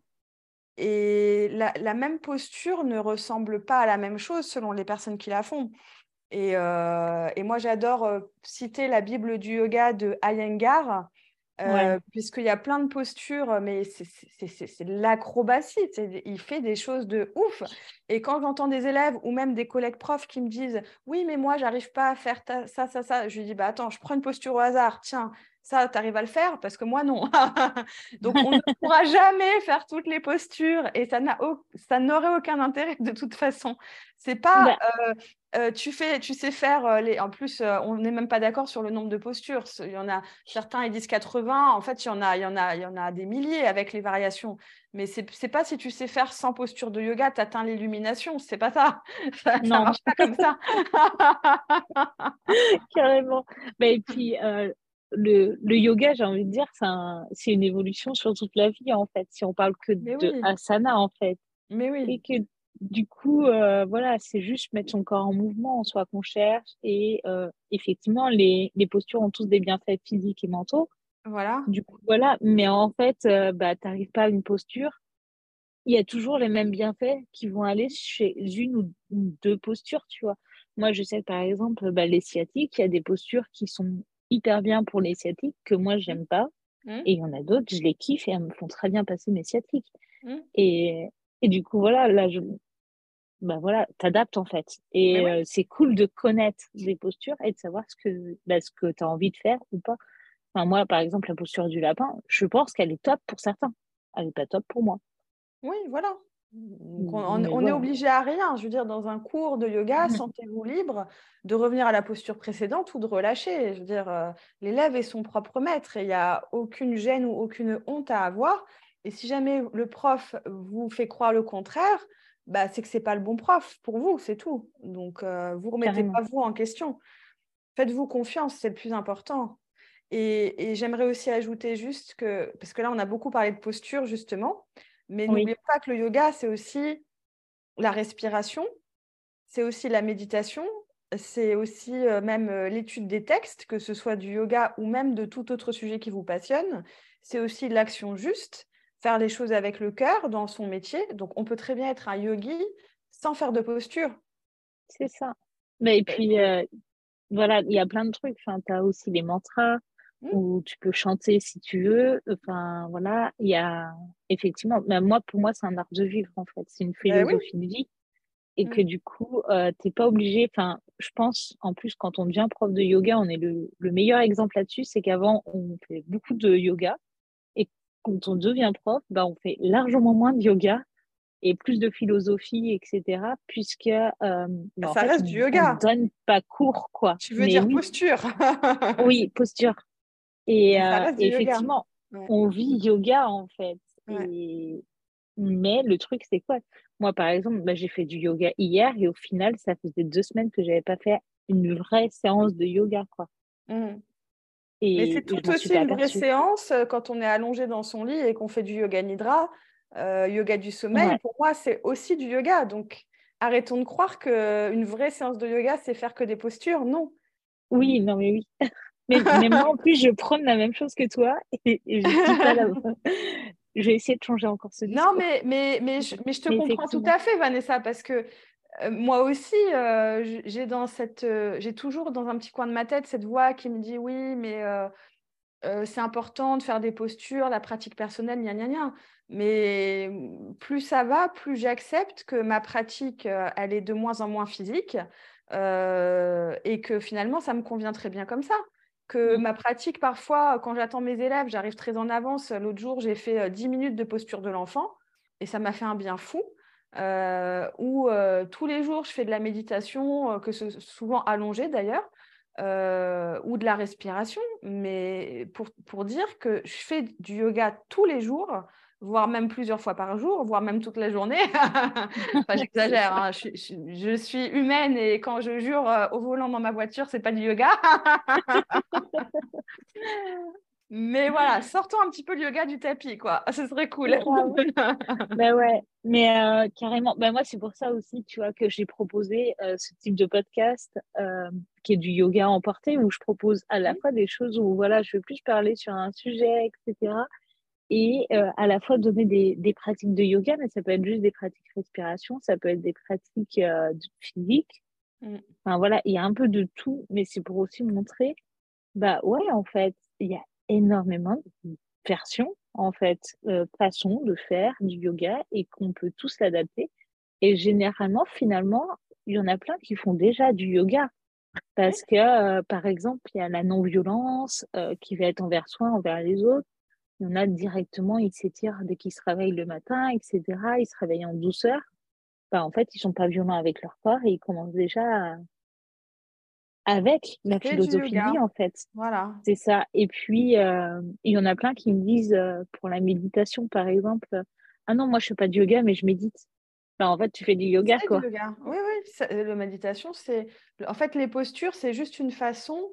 Et la, même posture ne ressemble pas à la même chose selon les personnes qui la font. Et, euh, moi, j'adore euh, citer la Bible du yoga de Iyengar, euh, puisqu'il y a plein de postures, mais c'est de l'acrobatie. Il fait des choses de ouf. Et quand j'entends des élèves ou même des collègues profs qui me disent Oui, mais moi, j'arrive pas à faire ça, ça, ça, je lui dis bah, Attends, je prends une posture au hasard. Tiens, ça, tu arrives à le faire parce que moi, non. Donc, on ne pourra jamais faire toutes les postures et ça n'aurait aucun intérêt de toute façon. C'est pas, bah euh, euh, tu, fais, tu sais faire euh, les. En plus, on n'est même pas d'accord sur le nombre de postures. Il y en a certains, ils disent 80. En fait, il y en a, il y en a, il y en a des milliers avec les variations. Mais c'est n'est pas si tu sais faire 100 postures de yoga, tu atteins l'illumination. C'est pas ça. Ça, ne marche pas comme ça. Carrément. Mais et puis, le, le, yoga, j'ai envie de dire, c'est une évolution sur toute la vie, en fait, si on parle que de asana, en fait. Mais oui. Et que du coup, euh, voilà, c'est juste mettre son corps en mouvement, soit qu'on cherche. Et euh, effectivement, les, les, postures ont tous des bienfaits physiques et mentaux. Voilà. Du coup, voilà. Mais en fait, euh, bah, tu n'arrives pas à une posture. Il y a toujours les mêmes bienfaits qui vont aller chez une ou deux postures, tu vois. Moi, je sais, par exemple, bah, les sciatiques, il y a des postures qui sont hyper bien pour les sciatiques que moi j'aime pas mmh. et il y en a d'autres je les kiffe et elles me font très bien passer mes sciatiques mmh. et, et du coup voilà là je bah voilà t'adaptes en fait et euh, c'est cool de connaître des postures et de savoir ce que bah, ce que tu as envie de faire ou pas Enfin, moi, par exemple, la posture du lapin, je pense qu'elle est top pour certains. Elle n'est pas top pour moi. Oui, voilà. on, est obligé à rien. Je veux dire, dans un cours de yoga, sentez-vous libre de revenir à la posture précédente ou de relâcher. Je veux dire, euh, l'élève est son propre maître et il n'y a aucune gêne ou aucune honte à avoir. Et si jamais le prof vous fait croire le contraire, bah, c'est que ce n'est pas le bon prof pour vous, c'est tout. Donc, euh, vous ne remettez pas vous en question. Faites-vous confiance, c'est le plus important. Et, j'aimerais aussi ajouter juste que, parce que là, on a beaucoup parlé de posture, justement, mais n'oubliez pas que le yoga, c'est aussi la respiration, c'est aussi la méditation, c'est aussi euh, même euh, l'étude des textes, que ce soit du yoga ou même de tout autre sujet qui vous passionne. C'est aussi l'action juste, faire les choses avec le cœur dans son métier. Donc, on peut très bien être un yogi sans faire de posture. C'est ça. Mais et puis, euh, voilà, il y a plein de trucs. Enfin, tu as aussi les mantras mmh. où tu peux chanter si tu veux. Enfin, voilà, il y a effectivement, mais moi, pour moi, c'est un art de vivre, en fait. C'est une bah philosophie de vie. Et mmh. que du coup, euh, tu n'es pas obligé. Enfin, je pense, en plus, quand on devient prof de yoga, on est le, le meilleur exemple là-dessus. C'est qu'avant, on fait beaucoup de yoga quand on devient prof, bah, on fait largement moins de yoga et plus de philosophie, etc. Puisque euh, bah, ça reste du yoga. On donne pas cours, quoi. Tu veux dire posture Oui, posture. Et, euh, effectivement, on vit yoga en fait. Mais le truc, c'est quoi? Moi, par exemple, bah, j'ai fait du yoga hier et au final, ça faisait deux semaines que j'avais pas fait une vraie séance de yoga, quoi. Mmh. Mais c'est tout aussi une vraie séance euh, quand on est allongé dans son lit et qu'on fait du yoga nidra, euh, yoga du sommeil. Pour moi, c'est aussi du yoga. Donc, arrêtons de croire qu'une vraie séance de yoga, c'est faire que des postures. Non. Oui, non, mais oui. mais, moi, en plus, je prône la même chose que toi et, je dis pas la... je vais essayer de changer encore ce discours. Non, mais, mais, mais, je, mais je te comprends tout à fait, Vanessa, parce que euh, moi aussi, euh, j'ai dans cette, euh, j'ai toujours dans un petit coin de ma tête cette voix qui me dit oui, mais c'est important de faire des postures, la pratique personnelle, gna gna gna. Mais plus ça va, plus j'accepte que ma pratique, elle est de moins en moins physique et que finalement, ça me convient très bien comme ça. Que mmh. ma pratique, parfois, quand j'attends mes élèves, j'arrive très en avance. L'autre jour, j'ai fait 10 minutes de posture de l'enfant et ça m'a fait un bien fou. Euh, où euh, tous les jours je fais de la méditation, euh, que ce souvent allongée d'ailleurs, ou de la respiration, mais pour, pour, dire que je fais du yoga tous les jours, voire même plusieurs fois par jour, voire même toute la journée. enfin, j'exagère, hein. je, je, suis humaine et quand je jure au volant dans ma voiture, c'est pas du yoga. Mais voilà, sortons un petit peu le yoga du tapis, quoi. Ce serait cool. ben ouais, mais euh, carrément. Ben moi, c'est pour ça aussi, tu vois, que j'ai proposé euh, ce type de podcast euh, qui est du yoga emporté, où je propose à la fois des choses où, voilà, je veux plus parler sur un sujet, etc. Et à la fois donner des, des, pratiques de yoga, mais ça peut être juste des pratiques respiration, ça peut être des pratiques physiques. Mm. Enfin voilà, il y a un peu de tout, mais c'est pour aussi montrer, bah ouais, en fait, il y a énormément de versions, en fait, euh, façons de faire du yoga et qu'on peut tous l'adapter. Et généralement, finalement, il y en a plein qui font déjà du yoga. Parce que, euh, par exemple, il y a la non-violence euh, qui va être envers soi, envers les autres. Il y en a directement, ils s'étirent dès qu'ils se réveillent le matin, etc. Ils se réveillent en douceur. Bah, en fait, ils sont pas violents avec leur corps et ils commencent déjà à, avec la philosophie de vie, en fait. Voilà. C'est ça. Et puis, euh, il y en a plein qui me disent, euh, pour la méditation, par exemple, ah non, moi, je fais pas de yoga, mais je médite. en fait, tu fais du yoga, quoi. Du yoga. Oui, oui. la méditation, c'est... En fait, les postures, c'est juste une façon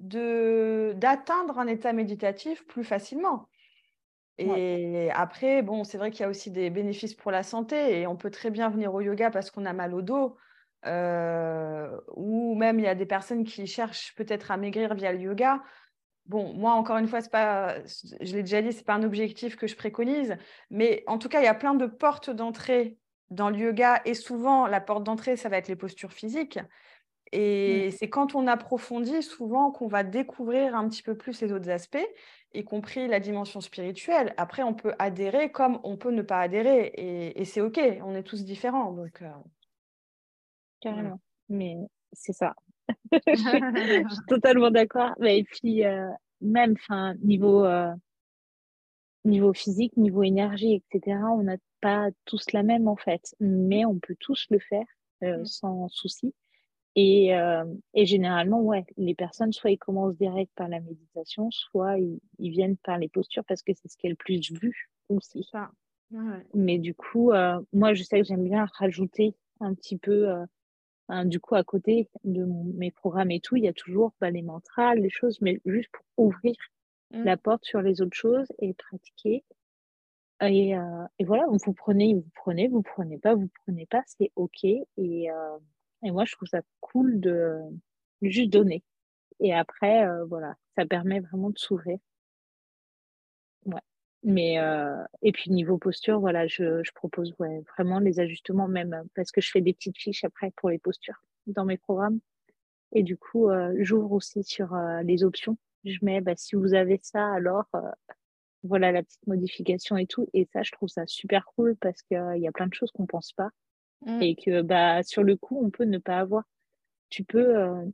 de d'atteindre un état méditatif plus facilement. Et après, bon, c'est vrai qu'il y a aussi des bénéfices pour la santé et on peut très bien venir au yoga parce qu'on a mal au dos. Euh, ou même il y a des personnes qui cherchent peut-être à maigrir via le yoga. Bon, moi, encore une fois, pas, je l'ai déjà dit, ce n'est pas un objectif que je préconise, mais en tout cas, il y a plein de portes d'entrée dans le yoga et souvent, la porte d'entrée, ça va être les postures physiques. Et mmh. c'est quand on approfondit souvent qu'on va découvrir un petit peu plus les autres aspects, y compris la dimension spirituelle. Après, on peut adhérer comme on peut ne pas adhérer, et, c'est OK, on est tous différents. Donc, euh, carrément. Mais c'est ça. je suis totalement d'accord. Et puis, euh, même enfin niveau niveau physique, niveau énergie, etc. On n'a pas tous la même en fait, mais on peut tous le faire mmh. sans souci. Et, et, généralement, ouais, les personnes, soit ils commencent direct par la méditation, soit ils, viennent par les postures parce que c'est ce qui est le plus vu aussi. Mais du coup, moi, je sais que j'aime bien rajouter un petit peu, du coup, à côté de mes programmes et tout, il y a toujours bah, les mantras, les choses, mais juste pour ouvrir mmh. la porte sur les autres choses et pratiquer. Et, et, voilà, vous prenez, vous prenez, vous prenez pas, vous prenez pas, c'est OK. Et, et moi, je trouve ça cool de juste donner. Et après, euh, voilà, ça permet vraiment de s'ouvrir. Mais euh, et puis niveau posture, voilà, je, je propose ouais, vraiment les ajustements même euh, parce que je fais des petites fiches après pour les postures dans mes programmes. Et du coup, j'ouvre aussi sur les options. Je mets bah, si vous avez ça, alors voilà la petite modification et tout. Et ça, je trouve ça super cool parce qu'il y a plein de choses qu'on pense pas Mmh. et que bah, sur le coup, on peut ne pas avoir. Tu peux euh,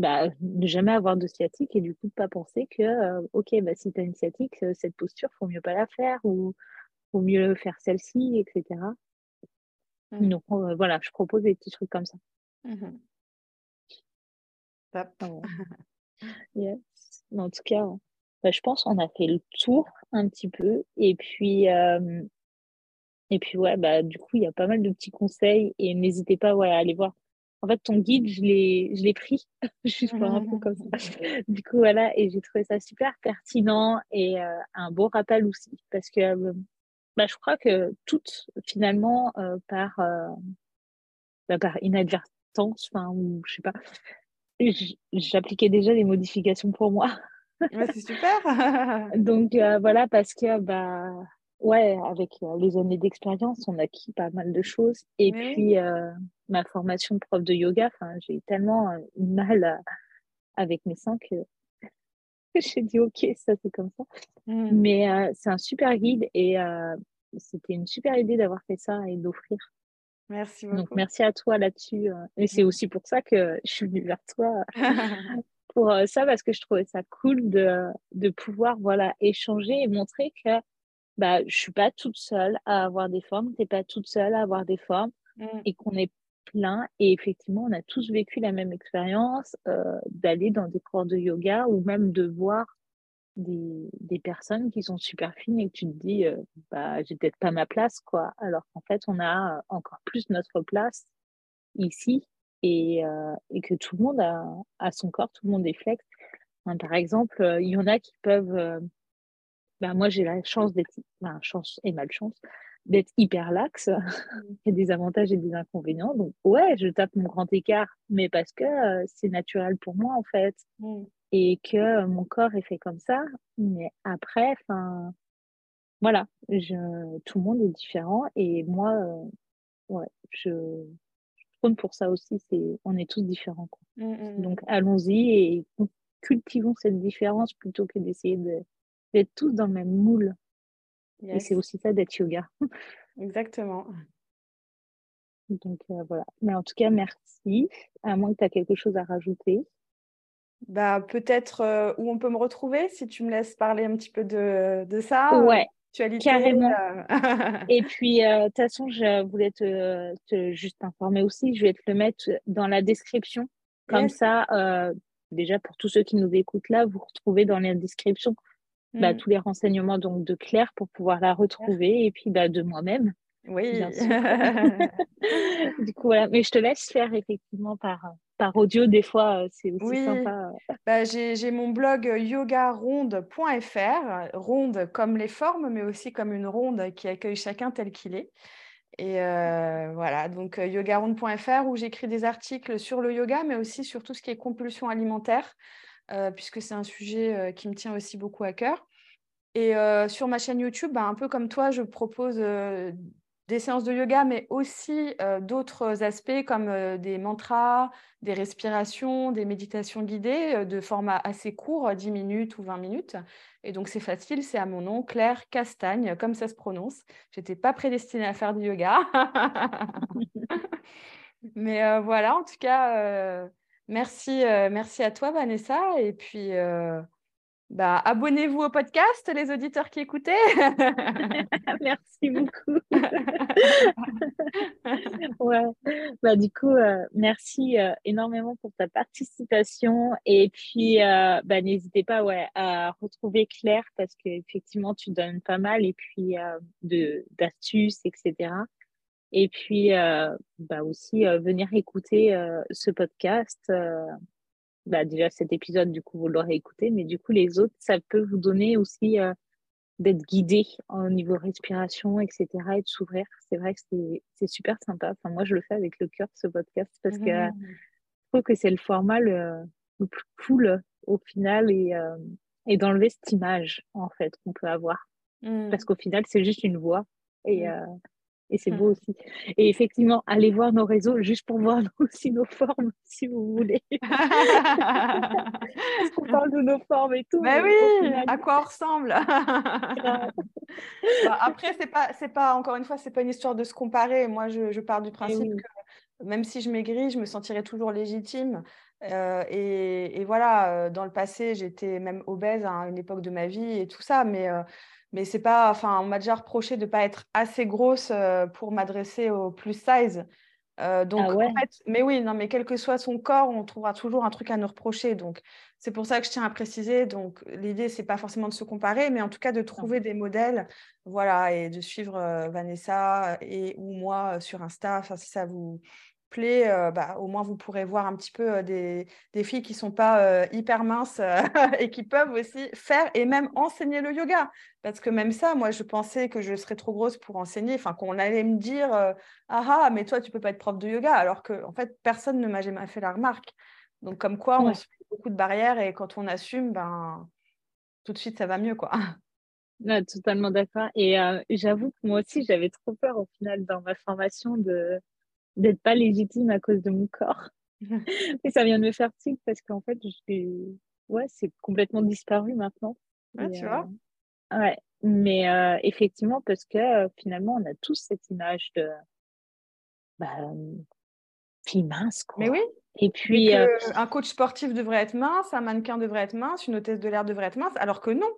bah, ne jamais avoir de sciatique et du coup, pas penser que, euh, ok, bah, si tu as une sciatique, euh, cette posture, faut mieux pas la faire ou faut mieux faire celle-ci, etc. Mmh. Donc voilà, je propose des petits trucs comme ça. Mmh Top. yes. En tout cas, bah, je pense qu'on a fait le tour un petit peu. Et puis, et puis, ouais, bah, du coup, il y a pas mal de petits conseils et n'hésitez pas ouais, à aller voir. En fait, ton guide, je l'ai, je l'ai pris, juste pour un peu comme ça. Du coup, voilà, et j'ai trouvé ça super pertinent et euh, un beau rappel aussi, parce que euh, bah, je crois que toutes, finalement, euh, par, bah, par inadvertance, enfin, ou je sais pas, j'appliquais déjà des modifications pour moi. Ouais, c'est super. Donc, voilà, parce que, bah, Ouais, avec les années d'expérience, on a acquis pas mal de choses. Et puis, ma formation de prof de yoga, j'ai eu tellement euh, mal avec mes seins que j'ai dit, OK, ça c'est comme ça. Mmh. Mais c'est un super guide et c'était une super idée d'avoir fait ça et d'offrir. Merci beaucoup. Donc, merci à toi là-dessus. Et c'est aussi pour ça que je suis venue vers toi pour ça, parce que je trouvais ça cool de, de pouvoir voilà, échanger et montrer que bah, je suis pas toute seule à avoir des formes, tu n'es pas toute seule à avoir des formes mmh. et qu'on est plein. Et effectivement, on a tous vécu la même expérience euh, d'aller dans des cours de yoga ou même de voir des, des, personnes qui sont super fines et que tu te dis, euh, bah, j'ai peut-être pas ma place, quoi. Alors qu'en fait, on a encore plus notre place ici et, euh, et que tout le monde a, a, son corps, tout le monde est flex. par exemple, il y en a qui peuvent bah, moi, j'ai la chance d'être, chance et malchance, d'être hyper laxe. Mmh. Il y a des avantages et des inconvénients. Donc, ouais, je tape mon grand écart, mais parce que euh, c'est naturel pour moi, en fait. Mmh. Et que euh, mon corps est fait comme ça. Mais après, enfin, voilà, je, tout le monde est différent. Et moi, euh, ouais, je, je prône pour ça aussi. C'est, on est tous différents. Quoi. Mmh, Donc, allons-y et cultivons cette différence plutôt que d'essayer de d'être tous dans le même moule. Et c'est aussi ça d'être yoga. Exactement. Donc euh, voilà. Mais en tout cas, merci. À moins que tu as quelque chose à rajouter. Bah, peut-être euh, où on peut me retrouver, si tu me laisses parler un petit peu de, de ça. Ouais, carrément. Euh. Et puis, de toute façon, je voulais te, te, juste informer aussi, je vais te le mettre dans la description. Comme ça, déjà pour tous ceux qui nous écoutent là, vous retrouvez dans la description bah, mmh. tous les renseignements donc de Claire pour pouvoir la retrouver et puis bah, de moi-même. Oui. du coup, voilà. Mais je te laisse faire effectivement par, par audio. Des fois, euh, c'est aussi oui. sympa. Bah, j'ai mon blog yogaronde.fr, ronde comme les formes, mais aussi comme une ronde qui accueille chacun tel qu'il est. Et euh, voilà, donc euh, yogaronde.fr où j'écris des articles sur le yoga, mais aussi sur tout ce qui est compulsion alimentaire. Euh, puisque c'est un sujet euh, qui me tient aussi beaucoup à cœur. Et euh, sur ma chaîne YouTube, bah, un peu comme toi, je propose des séances de yoga, mais aussi d'autres aspects comme des mantras, des respirations, des méditations guidées de format assez court, 10 minutes ou 20 minutes. Et donc c'est facile, c'est à mon nom, Claire Castagne, comme ça se prononce. Je n'étais pas prédestinée à faire du yoga. mais voilà, en tout cas, Merci, euh, merci à toi, Vanessa. Et puis, euh, bah, abonnez-vous au podcast, les auditeurs qui écoutaient. merci beaucoup. ouais. bah, du coup, euh, merci énormément pour ta participation. Et puis, bah, n'hésitez pas ouais, à retrouver Claire parce qu'effectivement, tu donnes pas mal et puis de, d'astuces, etc. Et puis, bah, aussi venir écouter ce podcast bah, déjà cet épisode, du coup, vous l'aurez écouté, mais du coup, les autres, ça peut vous donner aussi euh, d'être guidé au niveau respiration, etc., et de s'ouvrir. C'est vrai que c'est super sympa. Enfin, moi, je le fais avec le cœur, ce podcast, parce que mmh. je trouve que c'est le format le, plus cool au final et, euh, et d'enlever cette image, en fait, qu'on peut avoir. Parce mmh. qu'au final, c'est juste une voix. Et, mmh. euh, et c'est beau aussi. Et effectivement, allez voir nos réseaux juste pour voir aussi nos formes, si vous voulez. Parce qu'on parle de nos formes et tout. Mais, oui, à quoi on ressemble? Bah, après, c'est pas, c'est pas, encore une fois, c'est pas une histoire de se comparer. Moi, je, je pars du principe que même si je maigris, je me sentirai toujours légitime. Euh, et, et, voilà, euh, dans le passé, j'étais même obèse à une époque de ma vie et tout ça, mais euh, mais c'est pas, enfin, on m'a déjà reproché de ne pas être assez grosse euh, pour m'adresser au plus size. Euh, donc, ah en fait, mais oui, non, mais quel que soit son corps, on trouvera toujours un truc à nous reprocher. Donc, c'est pour ça que je tiens à préciser. Donc, l'idée, c'est pas forcément de se comparer, mais en tout cas de trouver des modèles, voilà, et de suivre euh, Vanessa et ou moi sur Insta. Enfin, si ça vous, plaît, euh, bah, au moins vous pourrez voir un petit peu euh, des, des, filles qui ne sont pas euh, hyper minces et qui peuvent aussi faire et même enseigner le yoga. Parce que même ça, moi, je pensais que je serais trop grosse pour enseigner, enfin qu'on allait me dire ah ah, mais toi, tu peux pas être prof de yoga, alors que en fait, personne ne m'a jamais fait la remarque. Donc, comme quoi, on se fait beaucoup de barrières et quand on assume, ben, tout de suite, ça va mieux, quoi. totalement d'accord. Et j'avoue que moi aussi, j'avais trop peur au final dans ma formation de d'être pas légitime à cause de mon corps. et ça vient de me faire tic parce qu'en fait, je ouais, c'est complètement disparu maintenant. Tu vois euh, Ouais, mais euh, effectivement, parce que euh, finalement, on a tous cette image de bah, fille mince, quoi. Mais oui. Et puis. un coach sportif devrait être mince, un mannequin devrait être mince, une hôtesse de l'air devrait être mince, alors que non.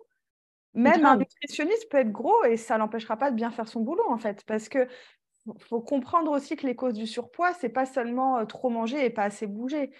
Même un nutritionniste peut être gros et ça l'empêchera pas de bien faire son boulot, en fait. Parce que faut comprendre aussi que les causes du surpoids, c'est pas seulement trop manger et pas assez bouger.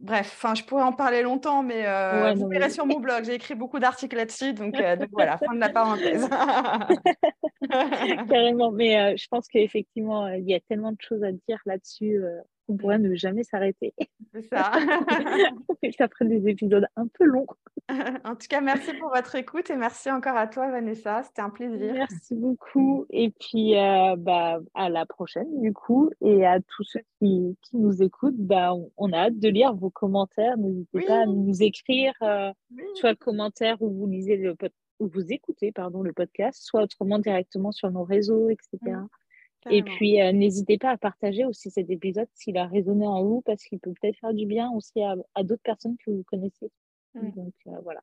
Bref, enfin, je pourrais en parler longtemps, mais euh, vous verrez sur mon blog. J'ai écrit beaucoup d'articles là-dessus, donc, euh, voilà, fin de la parenthèse. Carrément, mais je pense qu'effectivement, il y a tellement de choses à dire là-dessus on pourrait ne jamais s'arrêter. C'est ça. ça ferait des épisodes un peu longs. en tout cas, merci pour votre écoute et merci encore à toi, Vanessa. C'était un plaisir. Merci beaucoup. Et puis, euh, bah, à la prochaine, du coup. Et à tous ceux qui, qui nous écoutent, bah, on, a hâte de lire vos commentaires. N'hésitez pas à nous écrire, euh, soit le commentaire où vous lisez le où vous écoutez pardon, le podcast, soit autrement directement sur nos réseaux, etc. Et puis, euh, n'hésitez pas à partager aussi cet épisode s'il a résonné en vous, parce qu'il peut peut-être faire du bien aussi à, d'autres personnes que vous connaissez. Donc, euh, voilà.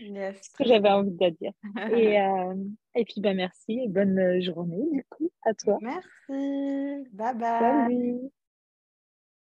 Yes. ce que j'avais envie de dire. et, euh, et puis, bah, merci et bonne journée, du coup, à toi. Merci. Bye bye. Salut.